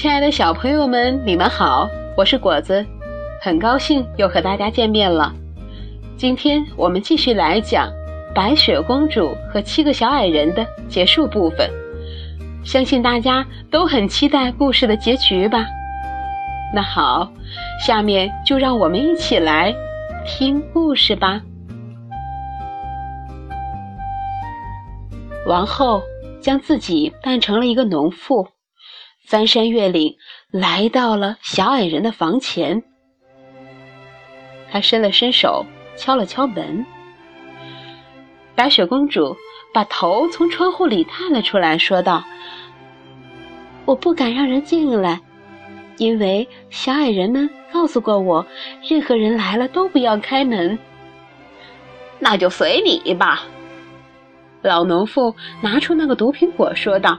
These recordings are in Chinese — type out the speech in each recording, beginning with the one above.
亲爱的小朋友们，你们好，我是果子，很高兴又和大家见面了。今天我们继续来讲《白雪公主和七个小矮人》的结束部分，相信大家都很期待故事的结局吧？那好，下面就让我们一起来听故事吧。王后将自己扮成了一个农妇。翻山越岭，来到了小矮人的房前。他伸了伸手，敲了敲门。白雪公主把头从窗户里探了出来，说道：“我不敢让人进来，因为小矮人们告诉过我，任何人来了都不要开门。”那就随你吧。老农妇拿出那个毒苹果，说道。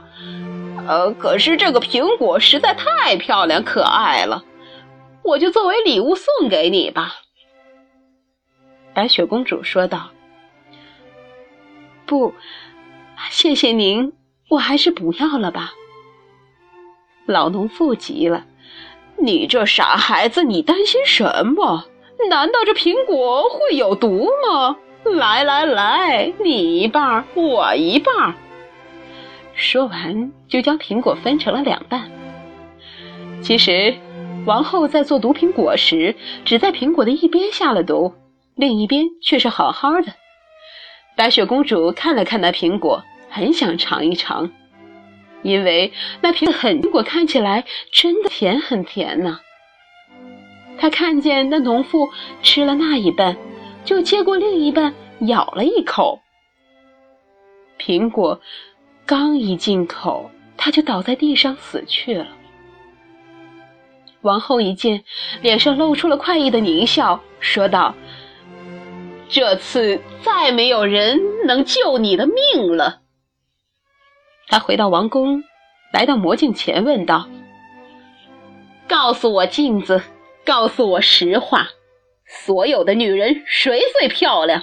呃，可是这个苹果实在太漂亮可爱了，我就作为礼物送给你吧。”白雪公主说道。“不，谢谢您，我还是不要了吧。”老农妇急了：“你这傻孩子，你担心什么？难道这苹果会有毒吗？来来来，你一半，我一半。”说完，就将苹果分成了两半。其实，王后在做毒苹果时，只在苹果的一边下了毒，另一边却是好好的。白雪公主看了看那苹果，很想尝一尝，因为那苹很果看起来真的甜，很甜呢。她看见那农妇吃了那一半，就接过另一半咬了一口，苹果。刚一进口，他就倒在地上死去了。王后一见，脸上露出了快意的狞笑，说道：“这次再没有人能救你的命了。”她回到王宫，来到魔镜前，问道：“告诉我，镜子，告诉我实话，所有的女人谁最漂亮？”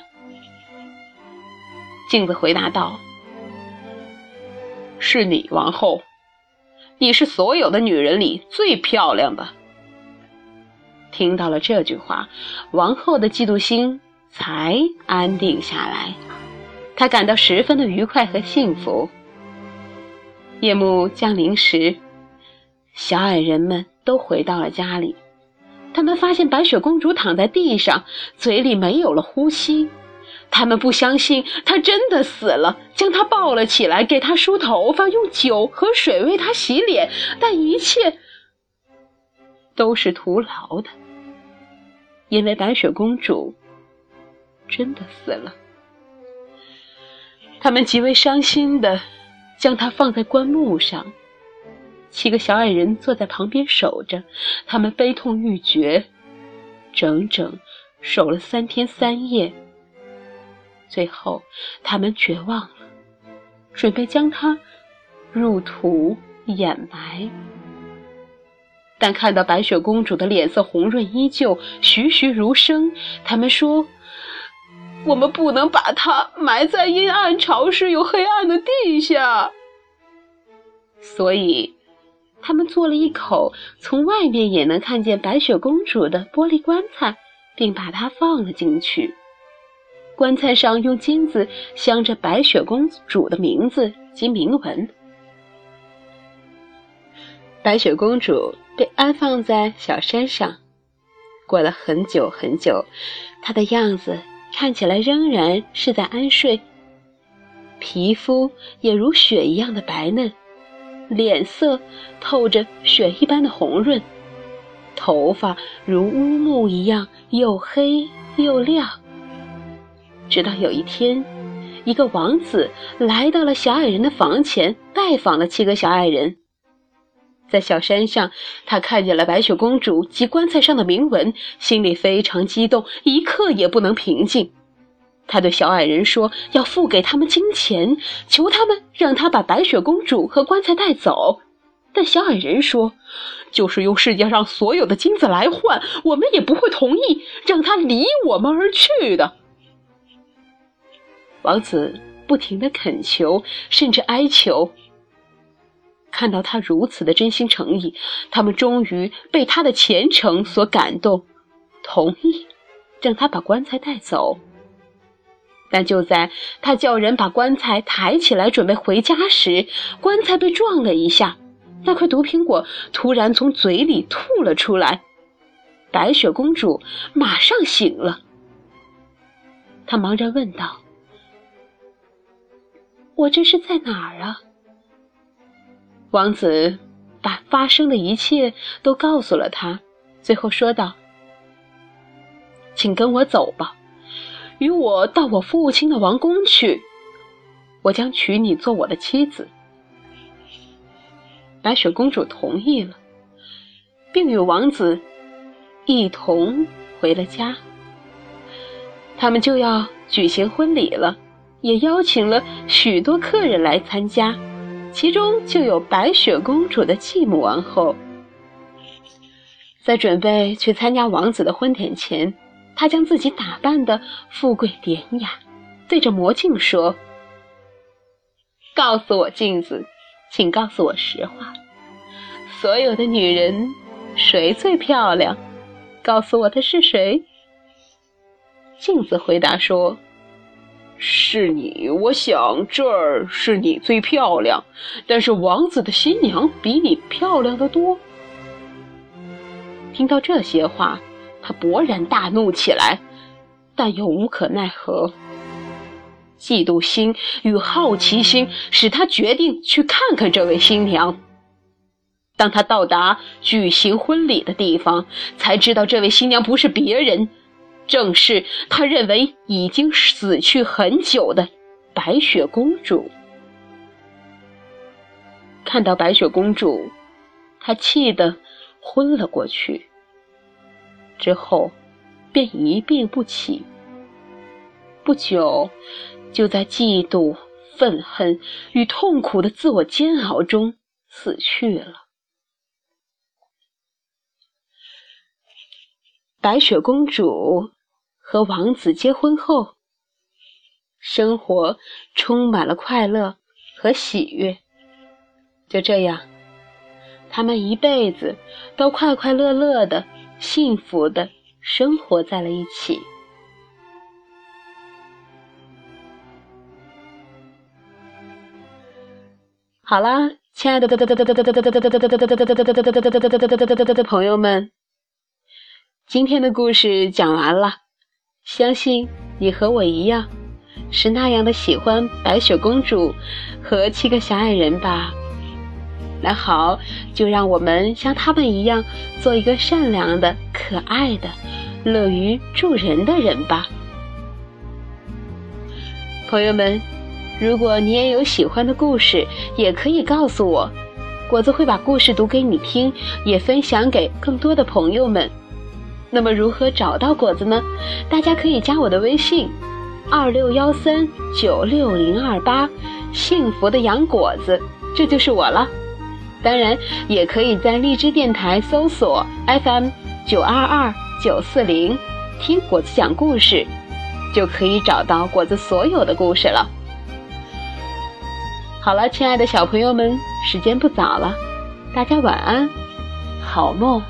镜子回答道。是你，王后，你是所有的女人里最漂亮的。听到了这句话，王后的嫉妒心才安定下来，她感到十分的愉快和幸福。夜幕降临时，小矮人们都回到了家里，他们发现白雪公主躺在地上，嘴里没有了呼吸。他们不相信他真的死了，将他抱了起来，给他梳头发，用酒和水为他洗脸，但一切都是徒劳的，因为白雪公主真的死了。他们极为伤心的将她放在棺木上，七个小矮人坐在旁边守着，他们悲痛欲绝，整整守了三天三夜。最后，他们绝望了，准备将它入土掩埋。但看到白雪公主的脸色红润依旧，栩栩如生，他们说：“我们不能把它埋在阴暗、潮湿又黑暗的地下。”所以，他们做了一口从外面也能看见白雪公主的玻璃棺材，并把它放了进去。棺材上用金子镶着白雪公主的名字及铭文。白雪公主被安放在小山上，过了很久很久，她的样子看起来仍然是在安睡，皮肤也如雪一样的白嫩，脸色透着雪一般的红润，头发如乌木一样又黑又亮。直到有一天，一个王子来到了小矮人的房前，拜访了七个小矮人。在小山上，他看见了白雪公主及棺材上的铭文，心里非常激动，一刻也不能平静。他对小矮人说：“要付给他们金钱，求他们让他把白雪公主和棺材带走。”但小矮人说：“就是用世界上所有的金子来换，我们也不会同意让他离我们而去的。”王子不停的恳求，甚至哀求。看到他如此的真心诚意，他们终于被他的虔诚所感动，同意让他把棺材带走。但就在他叫人把棺材抬起来准备回家时，棺材被撞了一下，那块毒苹果突然从嘴里吐了出来。白雪公主马上醒了，她茫然问道：“我这是在哪儿啊？”王子把发生的一切都告诉了他，最后说道：“请跟我走吧。”与我到我父亲的王宫去，我将娶你做我的妻子。白雪公主同意了，并与王子一同回了家。他们就要举行婚礼了，也邀请了许多客人来参加，其中就有白雪公主的继母王后。在准备去参加王子的婚典前。他将自己打扮的富贵典雅，对着魔镜说：“告诉我，镜子，请告诉我实话，所有的女人谁最漂亮？告诉我的是谁？”镜子回答说：“是你，我想这儿是你最漂亮，但是王子的新娘比你漂亮的多。”听到这些话。他勃然大怒起来，但又无可奈何。嫉妒心与好奇心使他决定去看看这位新娘。当他到达举行婚礼的地方，才知道这位新娘不是别人，正是他认为已经死去很久的白雪公主。看到白雪公主，他气得昏了过去。之后，便一病不起。不久，就在嫉妒、愤恨与痛苦的自我煎熬中死去了。白雪公主和王子结婚后，生活充满了快乐和喜悦。就这样，他们一辈子都快快乐乐的。幸福的生活在了一起。好啦，亲爱的朋友们，今天的故事讲完了。相信你和我一样，是那样的喜欢白雪公主和七个小矮人吧。那好，就让我们像他们一样，做一个善良的、可爱的、乐于助人的人吧。朋友们，如果你也有喜欢的故事，也可以告诉我，果子会把故事读给你听，也分享给更多的朋友们。那么，如何找到果子呢？大家可以加我的微信：二六幺三九六零二八，幸福的洋果子，这就是我了。当然，也可以在荔枝电台搜索 FM 九二二九四零，听果子讲故事，就可以找到果子所有的故事了。好了，亲爱的小朋友们，时间不早了，大家晚安，好梦。